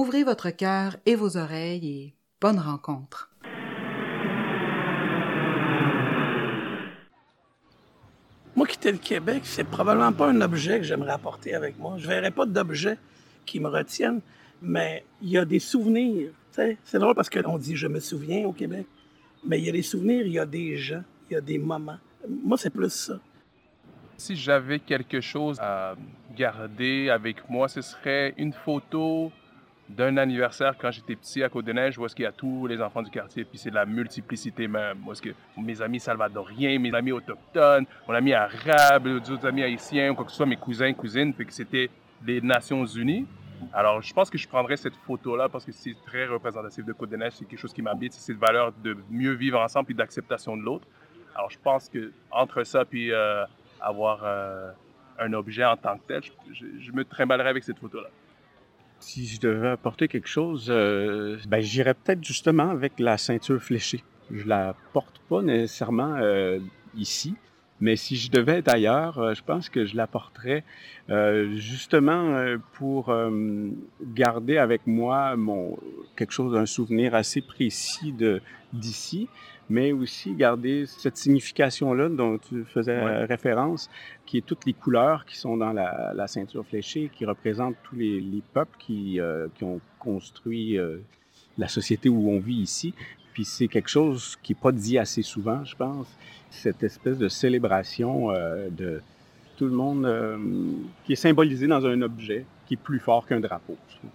Ouvrez votre cœur et vos oreilles et bonne rencontre. Moi, quitter le Québec, c'est probablement pas un objet que j'aimerais apporter avec moi. Je verrais pas d'objet qui me retienne, mais il y a des souvenirs. C'est drôle parce qu'on dit je me souviens au Québec, mais il y a des souvenirs, il y a des gens, il y a des moments. Moi, c'est plus ça. Si j'avais quelque chose à garder avec moi, ce serait une photo d'un anniversaire quand j'étais petit à Côte-des-Neiges où est-ce qu'il y a tous les enfants du quartier, puis c'est de la multiplicité même. Où est-ce que mes amis salvadoriens, mes amis autochtones, mon ami arabe, d'autres amis haïtiens, ou quoi que ce soit, mes cousins, cousines, puis que c'était des Nations Unies. Alors, je pense que je prendrais cette photo-là parce que c'est très représentatif de Côte-des-Neiges. C'est quelque chose qui m'habite. C'est cette valeur de mieux vivre ensemble puis d'acceptation de l'autre. Alors, je pense que entre ça puis euh, avoir euh, un objet en tant que tel, je me trimballerais avec cette photo-là. Si je devais apporter quelque chose, euh, ben, j'irais peut-être justement avec la ceinture fléchée. Je la porte pas nécessairement euh, ici, mais si je devais être ailleurs, euh, je pense que je la porterais justement pour garder avec moi mon quelque chose, un souvenir assez précis d'ici, mais aussi garder cette signification-là dont tu faisais Ouais. référence, qui est toutes les couleurs qui sont dans la, la ceinture fléchée, qui représentent tous les, les peuples qui, euh, qui ont construit euh, la société où on vit ici. Puis c'est quelque chose qui n'est pas dit assez souvent, je pense, cette espèce de célébration euh, de tout le monde euh, qui est symbolisé dans un objet qui est plus fort qu'un drapeau. je trouve.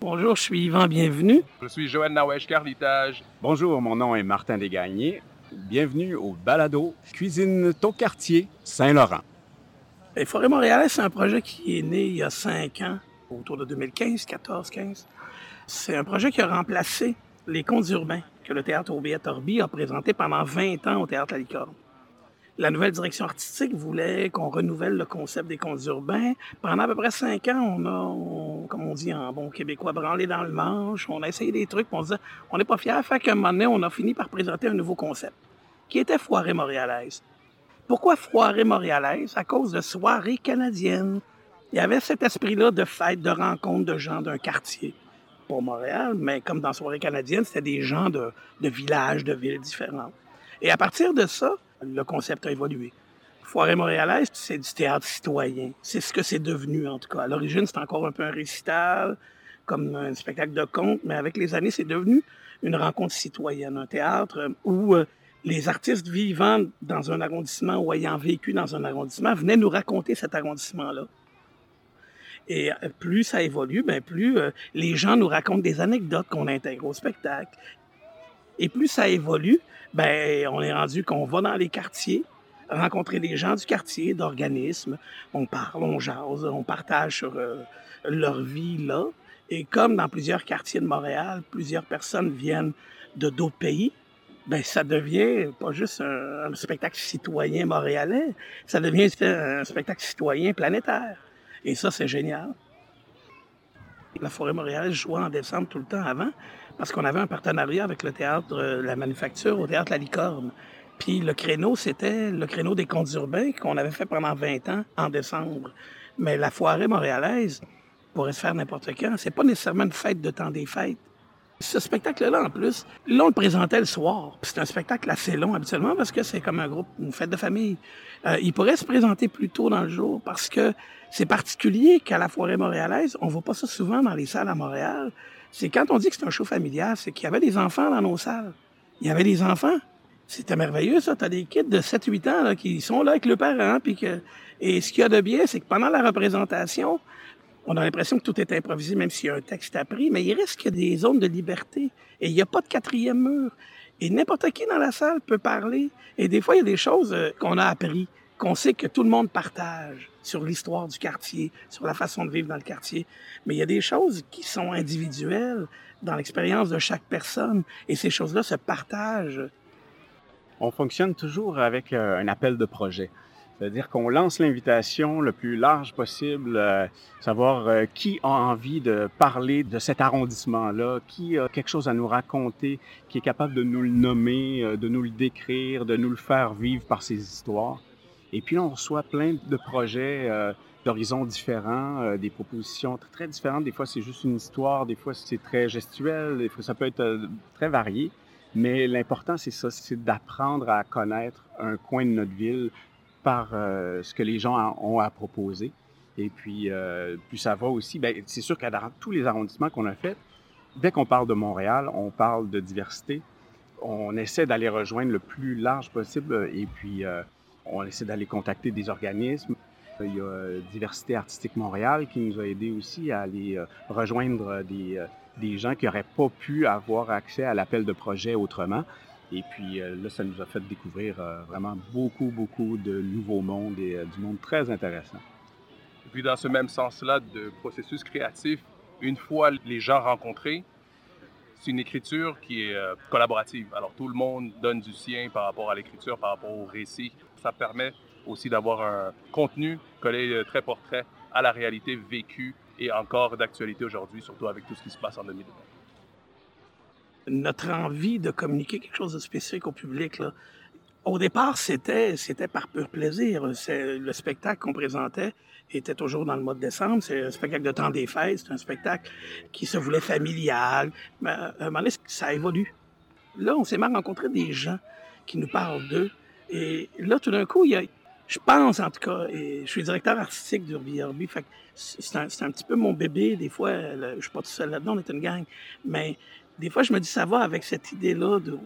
Bonjour, je suis Yvan, bienvenue. Je suis Joël Nawesh, Carlitage. Bonjour, mon nom est Martin Desgagnés. Bienvenue au Balado Cuisine ton quartier, Saint-Laurent. Les Forêts montréalaises, c'est un projet qui est né il y a cinq ans, autour de 2015, 14, 15. C'est un projet qui a remplacé les contes urbains que le théâtre Aubiette Orby a présenté pendant 20 ans au théâtre La Licorne. La nouvelle direction artistique voulait qu'on renouvelle le concept des contes urbains. Pendant à peu près cinq ans, on a, comme on dit en bon québécois, branlé dans le manche. On a essayé des trucs, on se on n'est pas fiers. Fait qu'à un moment donné, on a fini par présenter un nouveau concept, qui était Foirée montréalaise. Pourquoi Foirée montréalaise? À cause de soirées canadiennes. Il y avait cet esprit-là de fête, de rencontre de gens d'un quartier. Pour Montréal, mais comme dans Soirée canadienne, c'était des gens de villages, de villes différentes. Et à partir de ça, le concept a évolué. Foirée montréalaise, c'est du théâtre citoyen. C'est ce que c'est devenu, en tout cas. À l'origine, c'était encore un peu un récital, comme un spectacle de conte, mais avec les années, c'est devenu une rencontre citoyenne, un théâtre où euh, les artistes vivant dans un arrondissement ou ayant vécu dans un arrondissement venaient nous raconter cet arrondissement-là. Et euh, plus ça évolue, ben plus euh, les gens nous racontent des anecdotes qu'on intègre au spectacle. Et plus ça évolue, ben on est rendu qu'on va dans les quartiers, rencontrer des gens du quartier, d'organismes, on parle, on jase, on partage sur euh, leur vie là. Et comme dans plusieurs quartiers de Montréal, plusieurs personnes viennent de d'autres pays, ben ça devient pas juste un, spectacle citoyen montréalais, ça devient un spectacle citoyen planétaire. Et ça, c'est génial. La Forêt montréalaise jouait en décembre tout le temps avant parce qu'on avait un partenariat avec le théâtre euh, La Manufacture au théâtre La Licorne. Puis le créneau, c'était le créneau des contes urbains qu'on avait fait pendant 20 ans en décembre. Mais la Forêt montréalaise pourrait se faire n'importe quand. C'est pas nécessairement une fête de temps des fêtes. Ce spectacle-là, en plus, là, on le présentait le soir. C'est un spectacle assez long habituellement parce que c'est comme un groupe, une fête de famille. Euh, il pourrait se présenter plus tôt dans le jour parce que c'est particulier qu'à la Forêt montréalaise, on voit pas ça souvent dans les salles à Montréal. C'est quand on dit que c'est un show familial, c'est qu'il y avait des enfants dans nos salles. Il y avait des enfants. C'était merveilleux, ça. T'as des kids de 7-8 ans là, qui sont là avec le parent. Que... Et ce qu'il y a de bien, c'est que pendant la représentation, on a l'impression que tout est improvisé, même s'il y a un texte appris, mais il reste des zones de liberté. Et il n'y a pas de quatrième mur. Et n'importe qui dans la salle peut parler. Et des fois, il y a des choses euh, qu'on a appris, qu'on sait que tout le monde partage. sur l'histoire du quartier, sur la façon de vivre dans le quartier. Mais il y a des choses qui sont individuelles dans l'expérience de chaque personne et ces choses-là se partagent. On fonctionne toujours avec euh, un appel de projet. C'est-à-dire qu'on lance l'invitation le plus large possible, euh, savoir euh, qui a envie de parler de cet arrondissement-là, qui a quelque chose à nous raconter, qui est capable de nous le nommer, de nous le décrire, de nous le faire vivre par ses histoires. Et puis on reçoit plein de projets euh, d'horizons différents, euh, des propositions très, différentes. Des fois c'est juste une histoire, des fois c'est très gestuel, des fois ça peut être euh, très varié. Mais l'important c'est ça, c'est d'apprendre à connaître un coin de notre ville par euh, ce que les gens en- ont à proposer. Et puis, euh, puis ça va aussi, ben, c'est sûr dans tous les arrondissements qu'on a faits, dès qu'on parle de Montréal, on parle de diversité. On essaie d'aller rejoindre le plus large possible et puis on essaie d'aller contacter des organismes. Il y a euh, Diversité Artistique Montréal qui nous a aidé aussi à aller euh, rejoindre des, euh, des gens qui n'auraient pas pu avoir accès à l'appel de projet autrement. Et puis là, ça nous a fait découvrir vraiment beaucoup, beaucoup de nouveaux mondes et du monde très intéressant. Et puis dans ce même sens-là de processus créatif, une fois les gens rencontrés, c'est une écriture qui est euh, collaborative. Alors tout le monde donne du sien par rapport à l'écriture, par rapport au récit. Ça permet aussi d'avoir un contenu collé euh, très portrait à la réalité vécue et encore d'actualité aujourd'hui, surtout avec tout ce qui se passe en 2020. Notre envie de communiquer quelque chose de spécifique au public, là, au départ, c'était, par pur plaisir. C'est, le spectacle qu'on présentait était toujours dans le mois de décembre. C'est un spectacle de temps des fêtes. C'est un spectacle qui se voulait familial. Mais à un moment donné, ça évolue. Là, on s'est mal rencontré des gens qui nous parlent d'eux. Et là, tout d'un coup, je pense en tout cas, et je suis directeur artistique d'Urbi fait que c'est un, petit peu mon bébé. Des fois, le- je suis pas tout seul là-dedans, on est une gang. Mais des fois, je me dis, ça va avec cette idée-là de-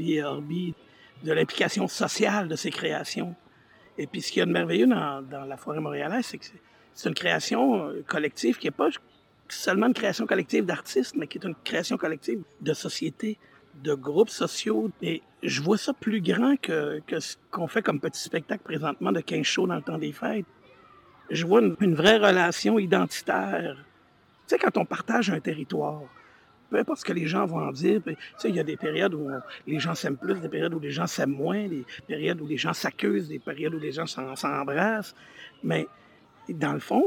et Orbi, de l'implication sociale de ces créations. Et puis, ce qu'il y a de merveilleux dans, dans la forêt montréalaise, c'est que c'est- une création euh, collective qui n'est pas seulement une création collective d'artistes, mais qui est une création collective de société, de groupes sociaux. Et je vois ça plus grand que, que ce qu'on fait comme petit spectacle présentement de 15 shows dans le temps des fêtes. Je vois une, une vraie relation identitaire. Tu sais, quand on partage un territoire, peu importe ce que les gens vont en dire, tu il y a des périodes où les gens s'aiment plus, des périodes où les gens s'aiment moins, des périodes où les gens s'accusent, des périodes où les gens s'en- s'embrassent. Mais dans le fond,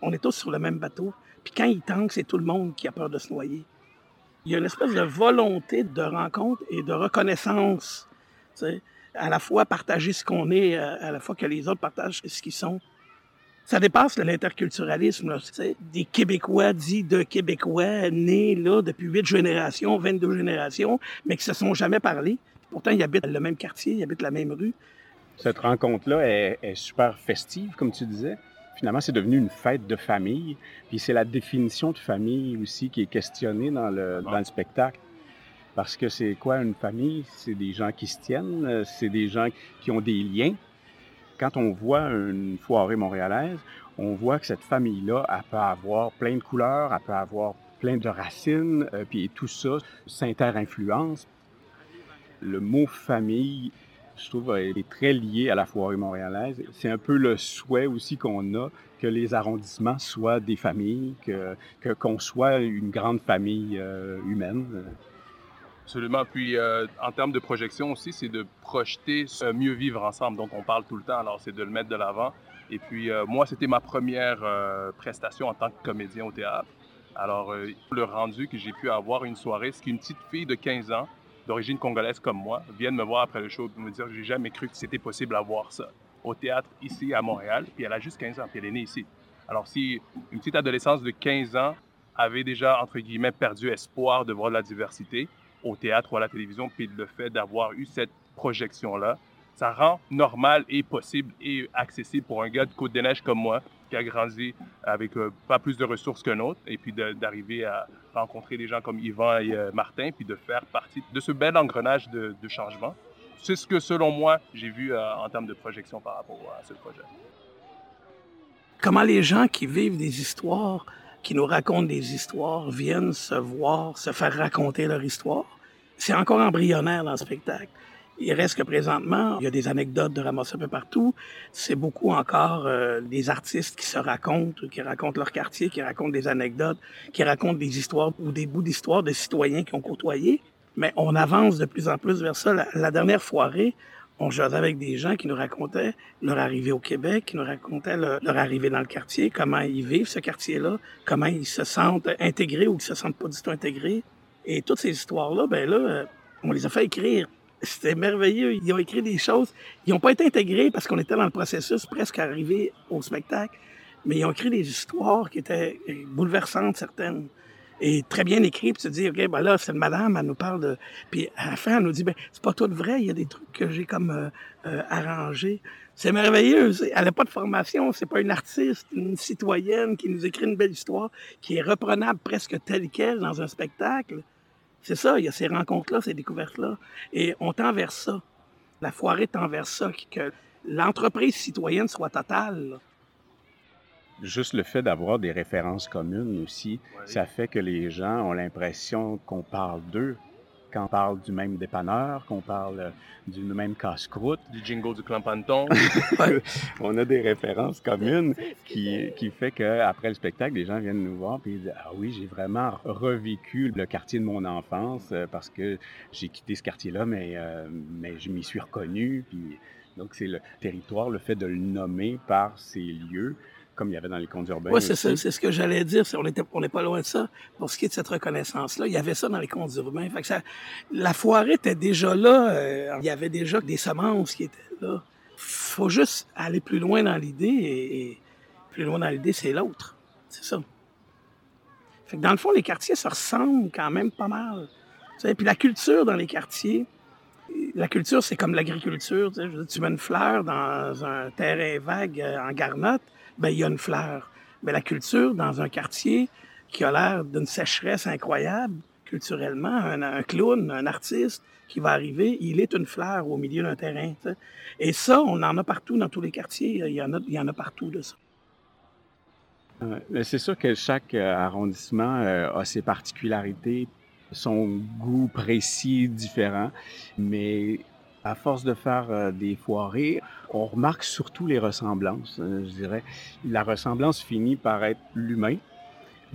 on est tous sur le même bateau. Puis quand il tangue, c'est tout le monde qui a peur de se noyer. Il y a une espèce de volonté de rencontre et de reconnaissance. tu À la fois partager ce qu'on est, à la fois que les autres partagent ce qu'ils sont. Ça dépasse l'interculturalisme. Des Québécois dits de Québécois nés là depuis huit générations, 22 générations, mais qui se sont jamais parlé. Pourtant, ils habitent le même quartier, ils habitent la même rue. Cette rencontre-là est, est super festive, comme tu disais. Finalement, c'est devenu une fête de famille. Puis c'est la définition de famille aussi qui est questionnée dans le, dans le spectacle. Parce que c'est quoi une famille? C'est des gens qui se tiennent, euh, c'est des gens qui ont des liens. Quand on voit une foirée montréalaise, on voit que cette famille-là, elle peut avoir plein de couleurs, elle peut avoir plein de racines, euh, puis tout ça s'inter-influence. Le mot famille, je trouve, est très lié à la foirée montréalaise. C'est un peu le souhait aussi qu'on a que les arrondissements soient des familles, qu'on soit une grande famille euh, humaine. Absolument. Puis euh, en termes de projection aussi, c'est de projeter ce mieux vivre ensemble. Donc on parle tout le temps, alors c'est de le mettre de l'avant. Et puis euh, moi, c'était ma première euh, prestation en tant que comédien au théâtre. Alors euh, le rendu que j'ai pu avoir une soirée, c'est qu'une petite fille de 15 ans, d'origine congolaise comme moi, vienne me voir après le show et me dire j'ai jamais cru que c'était possible à voir ça au théâtre ici à Montréal. Puis elle a juste 15 ans, puis elle est née ici. Alors si une petite adolescence de 15 ans avait déjà, entre guillemets, perdu espoir de voir de la diversité, au théâtre ou à la télévision, puis le fait d'avoir eu cette projection-là, ça rend normal et possible et accessible pour un gars de Côte-des-Neiges comme moi, qui a grandi avec euh, pas plus de ressources qu'un autre, et puis d'arriver à rencontrer des gens comme Yvan et euh, Martin, puis de faire partie de ce bel engrenage de, de changement. C'est ce que, selon moi, j'ai vu euh, en termes de projection par rapport à ce projet. comment les gens qui vivent des histoires, qui nous racontent des histoires, viennent se voir, se faire raconter leur histoire. C'est encore embryonnaire dans le spectacle. Il reste que présentement, il y a des anecdotes de ramasser un peu partout. C'est beaucoup encore euh, des artistes qui se racontent, qui racontent leur quartier, qui racontent des anecdotes, qui racontent des histoires ou des bouts d'histoire de citoyens qui ont côtoyé. Mais on avance de plus en plus vers ça. La, dernière foirée, on jasait avec des gens qui nous racontaient leur arrivée au Québec, qui nous racontaient leur, arrivée dans le quartier, comment ils vivent ce quartier-là, comment ils se sentent intégrés ou ils se sentent pas du tout intégrés. Et toutes ces histoires-là, ben là, euh, on les a fait écrire c'était merveilleux. Ils ont écrit des choses. Ils n'ont pas été intégrés parce qu'on était dans le processus presque arrivé au spectacle, mais ils ont écrit des histoires qui étaient bouleversantes, certaines, et très bien écrites. Puis tu te dis, OK, ben là, cette madame, elle nous parle de... Puis à la fin, elle nous dit, ben c'est pas tout vrai, il y a des trucs que j'ai comme euh, euh, arrangés. C'est merveilleux. Elle n'a pas de formation, c'est pas une artiste, une citoyenne qui nous écrit une belle histoire, qui est reprenable presque telle qu'elle dans un spectacle. C'est ça, il y a ces rencontres-là, ces découvertes-là. Et on tend vers ça. La foirée tend vers ça, que l'entreprise citoyenne soit totale. Juste le fait d'avoir des références communes aussi, ça fait que les gens ont l'impression qu'on parle d'eux quand on parle du même dépanneur, qu'on parle euh, du même casse-croûte. Du jingle du clan Panton. on a des références communes qui, qui fait qu'après le spectacle, les gens viennent nous voir et disent Ah oui, j'ai vraiment revécu le quartier de mon enfance euh, parce que j'ai quitté ce quartier-là, mais, euh, mais je m'y suis reconnu. Puis, donc, c'est le territoire, le fait de le nommer par ces lieux comme il y avait dans les contes urbains. Oui, c'est ça, c'est ce que j'allais dire. On n'est on pas loin de ça. Pour ce qui est de cette reconnaissance-là, il y avait ça dans les contes urbains. Fait que ça, la foirée était déjà là. Euh, il y avait déjà des semences qui étaient là. faut juste aller plus loin dans l'idée et, plus loin dans l'idée, c'est l'autre. C'est ça. Fait que dans le fond, les quartiers se ressemblent quand même pas mal. Et puis la culture dans les quartiers, la culture, c'est comme l'agriculture. Tu mets une fleur dans un terrain vague euh, en garnotte, ben, il y a une fleur. Mais la culture, dans un quartier qui a l'air d'une sécheresse incroyable, culturellement, un, clown, un artiste qui va arriver, il est une fleur au milieu d'un terrain. Et ça, on en a partout dans tous les quartiers. Il y en a, il y en a partout de ça. c'est sûr que chaque euh, arrondissement euh, a ses particularités, son goût précis différent, mais à force de faire euh, des foirées, on remarque surtout les ressemblances, euh, je dirais. La ressemblance finit par être l'humain,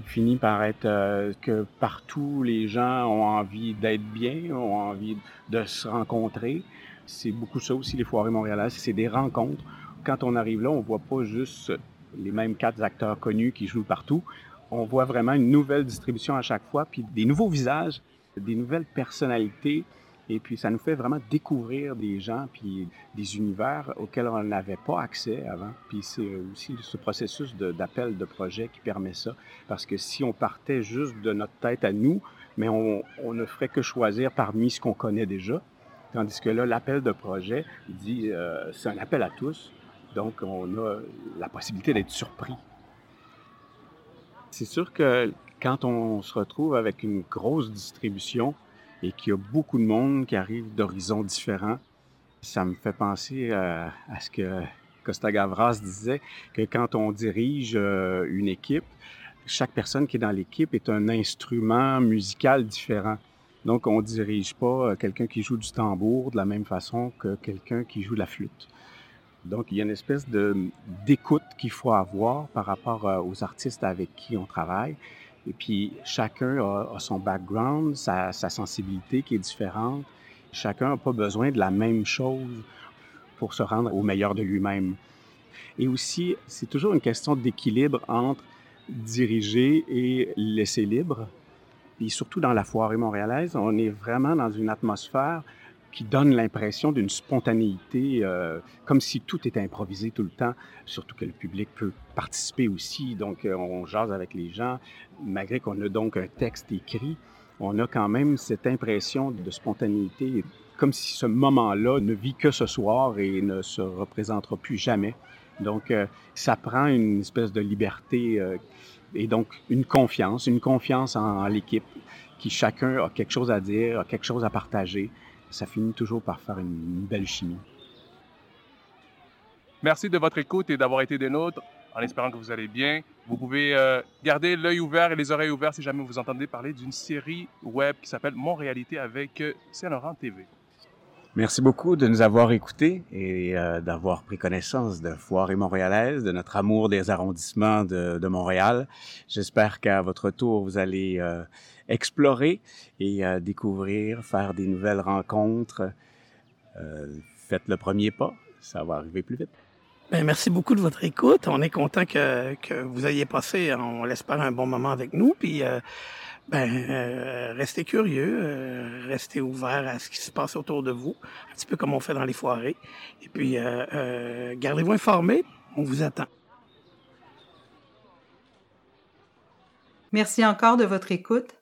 finit par être euh, que partout les gens ont envie d'être bien, ont envie de se rencontrer. C'est beaucoup ça aussi, les foirées montréalaises, c'est des rencontres. Quand on arrive là, on voit pas juste les mêmes quatre acteurs connus qui jouent partout. On voit vraiment une nouvelle distribution à chaque fois, puis des nouveaux visages, des nouvelles personnalités et puis, ça nous fait vraiment découvrir des gens puis des univers auxquels on n'avait pas accès avant. Puis c'est aussi ce processus d'appel de, projet qui permet ça. Parce que si on partait juste de notre tête à nous, mais on, ne ferait que choisir parmi ce qu'on connaît déjà. Tandis que là, l'appel de projet dit, euh, c'est un appel à tous. Donc, on a la possibilité d'être surpris. C'est sûr que quand on se retrouve avec une grosse distribution, et qu'il y a beaucoup de monde qui arrive d'horizons différents. Ça me fait penser à, ce que Costa Gavras disait, que quand on dirige euh, une équipe, chaque personne qui est dans l'équipe est un instrument musical différent. Donc, on ne dirige pas euh, quelqu'un qui joue du tambour de la même façon que quelqu'un qui joue de la flûte. Donc, il y a une espèce d'écoute qu'il faut avoir par rapport euh, aux artistes avec qui on travaille. Et puis, chacun a, son background, sa, sensibilité qui est différente. Chacun n'a pas besoin de la même chose pour se rendre au meilleur de lui-même. Et aussi, c'est toujours une question d'équilibre entre diriger et laisser libre. Et surtout dans la foirée montréalaise, on est vraiment dans une atmosphère qui donne l'impression d'une spontanéité, euh, comme si tout était improvisé tout le temps, surtout que le public peut participer aussi, donc euh, on jase avec les gens, malgré qu'on a donc un texte écrit, on a quand même cette impression de spontanéité, comme si ce moment-là ne vit que ce soir et ne se représentera plus jamais. Donc, euh, ça prend une espèce de liberté et donc une confiance, une confiance en l'équipe, qui chacun a quelque chose à dire, a quelque chose à partager ça finit toujours par faire une, belle chimie. Merci de votre écoute et d'avoir été des nôtres, en espérant que vous allez bien. Vous pouvez euh, garder l'œil ouvert et les oreilles ouvertes si jamais vous entendez parler d'une série web qui s'appelle Mon Réalité avec euh, Saint-Laurent TV. Merci beaucoup de nous avoir écoutés et euh, d'avoir pris connaissance de Foire et Montréalaise, de notre amour des arrondissements de, de Montréal. J'espère qu'à votre tour, vous allez euh, explorer et euh, découvrir, faire des nouvelles rencontres. faites le premier pas, ça va arriver plus vite. Bien, merci beaucoup de votre écoute. On est content que, que vous ayez passé, on l'espère, un bon moment avec nous. Puis ben, euh, restez curieux, euh, restez ouvert à ce qui se passe autour de vous, un petit peu comme on fait dans les foirées. Et puis, euh, gardez-vous informés, on vous attend. Merci encore de votre écoute.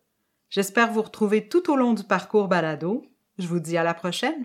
J'espère vous retrouver tout au long du parcours balado. Je vous dis à la prochaine.